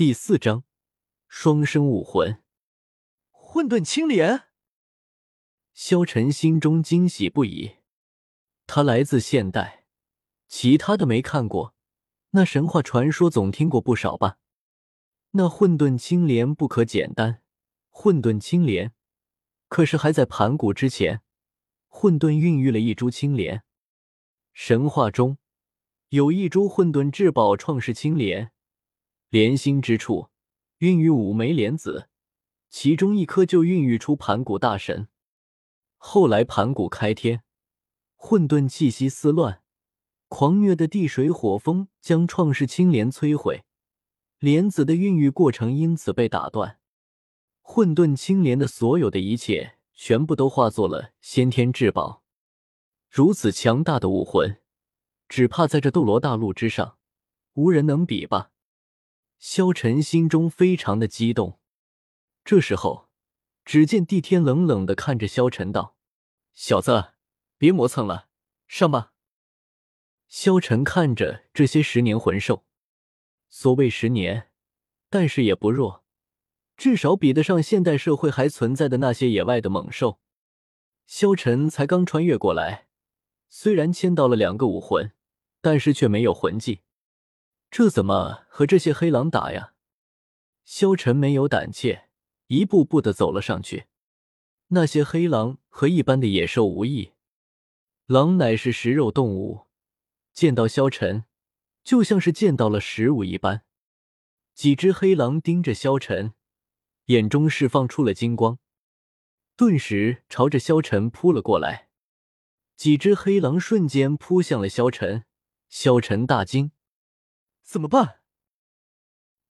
第四章，双生武魂，混沌青莲。萧晨心中惊喜不已。他来自现代，其他的没看过，那神话传说总听过不少吧？那混沌青莲不可简单。混沌青莲，可是还在盘古之前，混沌孕育了一株青莲。神话中有一株混沌至宝，创世青莲。莲心之处孕育五枚莲子，其中一颗就孕育出盘古大神。后来盘古开天，混沌气息四乱，狂虐的地水火风将创世青莲摧毁，莲子的孕育过程因此被打断。混沌青莲的所有的一切全部都化作了先天至宝。如此强大的武魂，只怕在这斗罗大陆之上，无人能比吧。萧晨心中非常的激动。这时候，只见帝天冷冷的看着萧晨道：“小子，别磨蹭了，上吧。”萧晨看着这些十年魂兽，所谓十年，但是也不弱，至少比得上现代社会还存在的那些野外的猛兽。萧晨才刚穿越过来，虽然签到了两个武魂，但是却没有魂技。这怎么和这些黑狼打呀？萧晨没有胆怯，一步步的走了上去。那些黑狼和一般的野兽无异，狼乃是食肉动物，见到萧晨就像是见到了食物一般。几只黑狼盯着萧晨，眼中释放出了金光，顿时朝着萧晨扑了过来。几只黑狼瞬间扑向了萧晨，萧晨大惊。怎么办？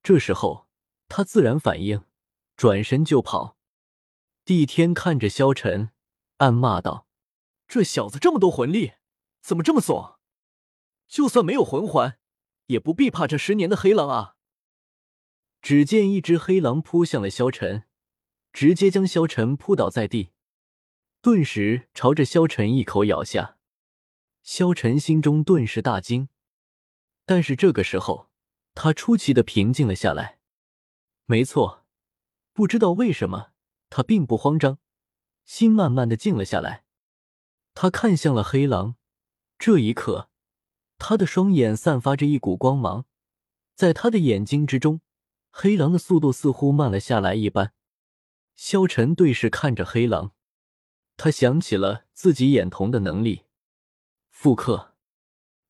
这时候他自然反应，转身就跑。帝天看着萧晨，暗骂道：“这小子这么多魂力，怎么这么怂？就算没有魂环，也不必怕这十年的黑狼啊！”只见一只黑狼扑向了萧晨，直接将萧晨扑倒在地，顿时朝着萧晨一口咬下。萧晨心中顿时大惊。但是这个时候，他出奇的平静了下来。没错，不知道为什么，他并不慌张，心慢慢的静了下来。他看向了黑狼，这一刻，他的双眼散发着一股光芒，在他的眼睛之中，黑狼的速度似乎慢了下来一般。萧晨对视看着黑狼，他想起了自己眼瞳的能力，复刻。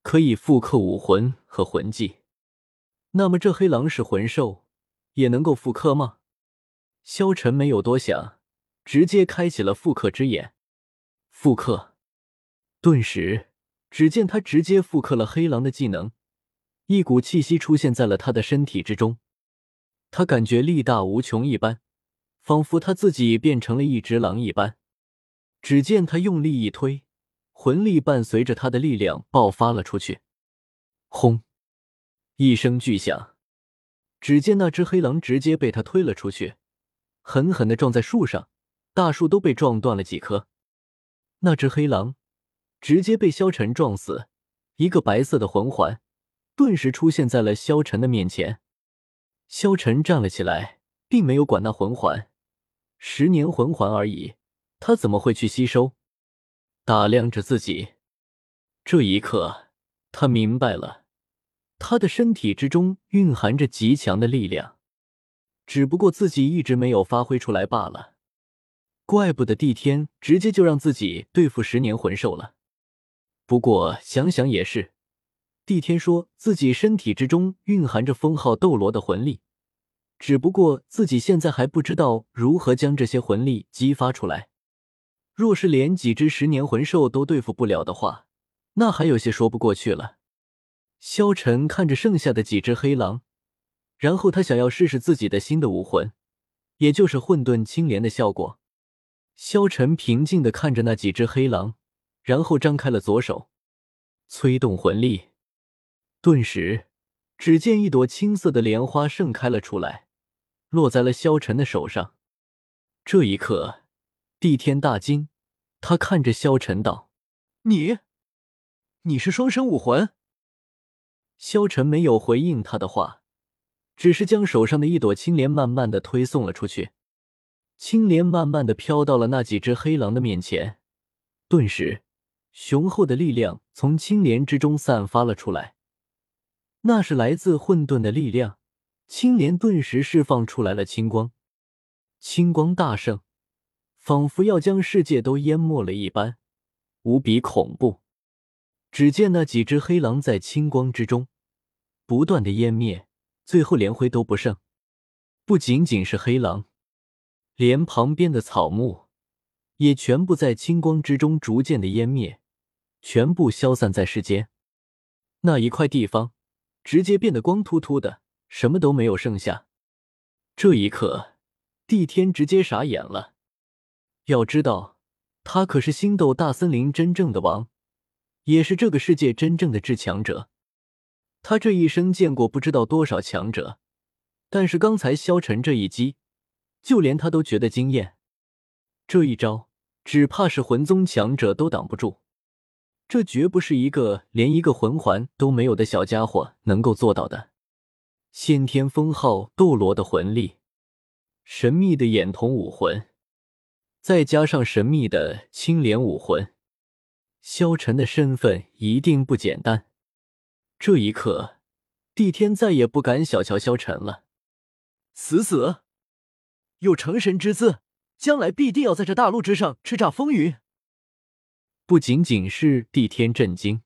可以复刻武魂和魂技，那么这黑狼是魂兽，也能够复刻吗？萧晨没有多想，直接开启了复刻之眼。复刻，顿时，只见他直接复刻了黑狼的技能，一股气息出现在了他的身体之中，他感觉力大无穷一般，仿佛他自己变成了一只狼一般。只见他用力一推。魂力伴随着他的力量爆发了出去，轰！一声巨响，只见那只黑狼直接被他推了出去，狠狠的撞在树上，大树都被撞断了几棵。那只黑狼直接被萧晨撞死，一个白色的魂环顿时出现在了萧晨的面前。萧晨站了起来，并没有管那魂环，十年魂环而已，他怎么会去吸收？打量着自己，这一刻，他明白了，他的身体之中蕴含着极强的力量，只不过自己一直没有发挥出来罢了。怪不得帝天直接就让自己对付十年魂兽了。不过想想也是，帝天说自己身体之中蕴含着封号斗罗的魂力，只不过自己现在还不知道如何将这些魂力激发出来。若是连几只十年魂兽都对付不了的话，那还有些说不过去了。萧晨看着剩下的几只黑狼，然后他想要试试自己的新的武魂，也就是混沌青莲的效果。萧晨平静的看着那几只黑狼，然后张开了左手，催动魂力，顿时，只见一朵青色的莲花盛开了出来，落在了萧晨的手上。这一刻。帝天大惊，他看着萧晨道：“你，你是双生武魂？”萧晨没有回应他的话，只是将手上的一朵青莲慢慢的推送了出去。青莲慢慢的飘到了那几只黑狼的面前，顿时，雄厚的力量从青莲之中散发了出来。那是来自混沌的力量。青莲顿时释放出来了青光，青光大盛，仿佛要将世界都淹没了一般，无比恐怖。只见那几只黑狼在青光之中不断的湮灭，最后连灰都不剩。不仅仅是黑狼，连旁边的草木也全部在青光之中逐渐的湮灭，全部消散在世间。那一块地方直接变得光秃秃的。什么都没有剩下。这一刻，帝天直接傻眼了。要知道，他可是星斗大森林真正的王，也是这个世界真正的至强者。他这一生见过不知道多少强者，但是刚才萧晨这一击，就连他都觉得惊艳。这一招，只怕是魂宗强者都挡不住。这绝不是一个连一个魂环都没有的小家伙能够做到的。先天封号斗罗的魂力，神秘的眼瞳武魂，再加上神秘的青莲武魂，萧晨的身份一定不简单。这一刻，帝天再也不敢小瞧萧晨了。死死，有成神之姿，将来必定要在这大陆之上叱咤风云。不仅仅是帝天震惊，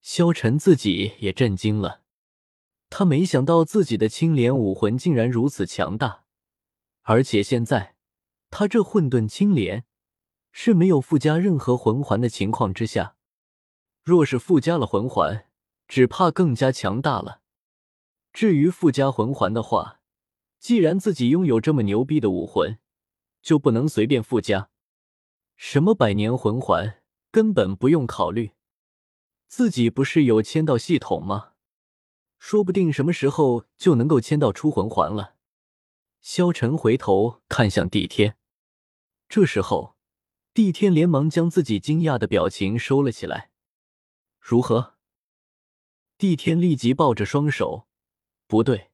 萧晨自己也震惊了。他没想到自己的青莲武魂竟然如此强大，而且现在他这混沌青莲是没有附加任何魂环的情况之下，若是附加了魂环，只怕更加强大了。至于附加魂环的话，既然自己拥有这么牛逼的武魂，就不能随便附加。什么百年魂环根本不用考虑，自己不是有签到系统吗？说不定什么时候就能够签到出魂环了。萧晨回头看向帝天，这时候，帝天连忙将自己惊讶的表情收了起来。如何？帝天立即抱着双手，不对，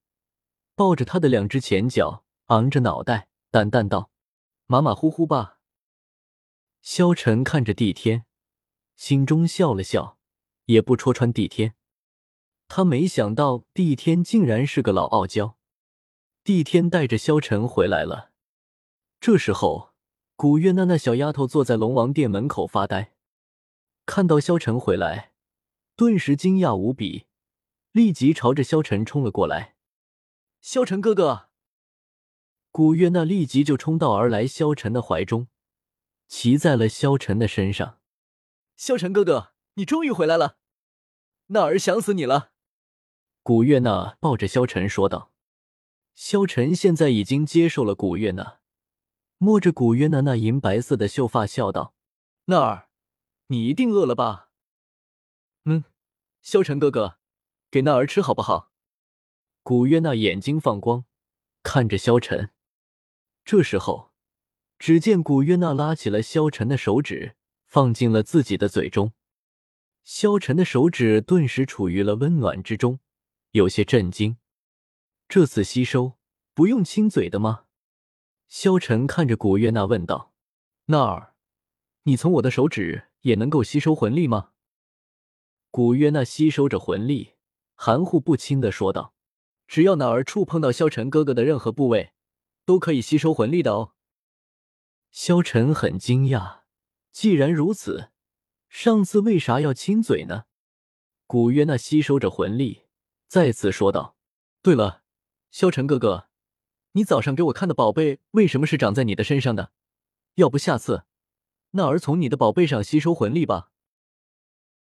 抱着他的两只前脚，昂着脑袋，淡淡道：“马马虎虎吧。”萧晨看着帝天，心中笑了笑，也不戳穿帝天。他没想到帝天竟然是个老傲娇。帝天带着萧晨回来了。这时候，古月娜那小丫头坐在龙王殿门口发呆，看到萧晨回来，顿时惊讶无比，立即朝着萧晨冲了过来。萧晨哥哥，古月娜立即就冲到而来，萧晨的怀中，骑在了萧晨的身上。萧晨哥哥，你终于回来了，那儿想死你了。古月娜抱着萧晨说道：“萧晨现在已经接受了古月娜，摸着古月娜那银白色的秀发，笑道：‘娜儿，你一定饿了吧？’嗯，萧晨哥哥，给娜儿吃好不好？”古月娜眼睛放光，看着萧晨。这时候，只见古月娜拉起了萧晨的手指，放进了自己的嘴中。萧晨的手指顿时处于了温暖之中。有些震惊，这次吸收不用亲嘴的吗？萧晨看着古月娜问道：“娜儿，你从我的手指也能够吸收魂力吗？”古月娜吸收着魂力，含糊不清的说道：“只要娜儿触碰到萧晨哥哥的任何部位，都可以吸收魂力的哦。”萧晨很惊讶，既然如此，上次为啥要亲嘴呢？古月娜吸收着魂力。再次说道：“对了，萧晨哥哥，你早上给我看的宝贝为什么是长在你的身上的？要不下次，那儿从你的宝贝上吸收魂力吧。”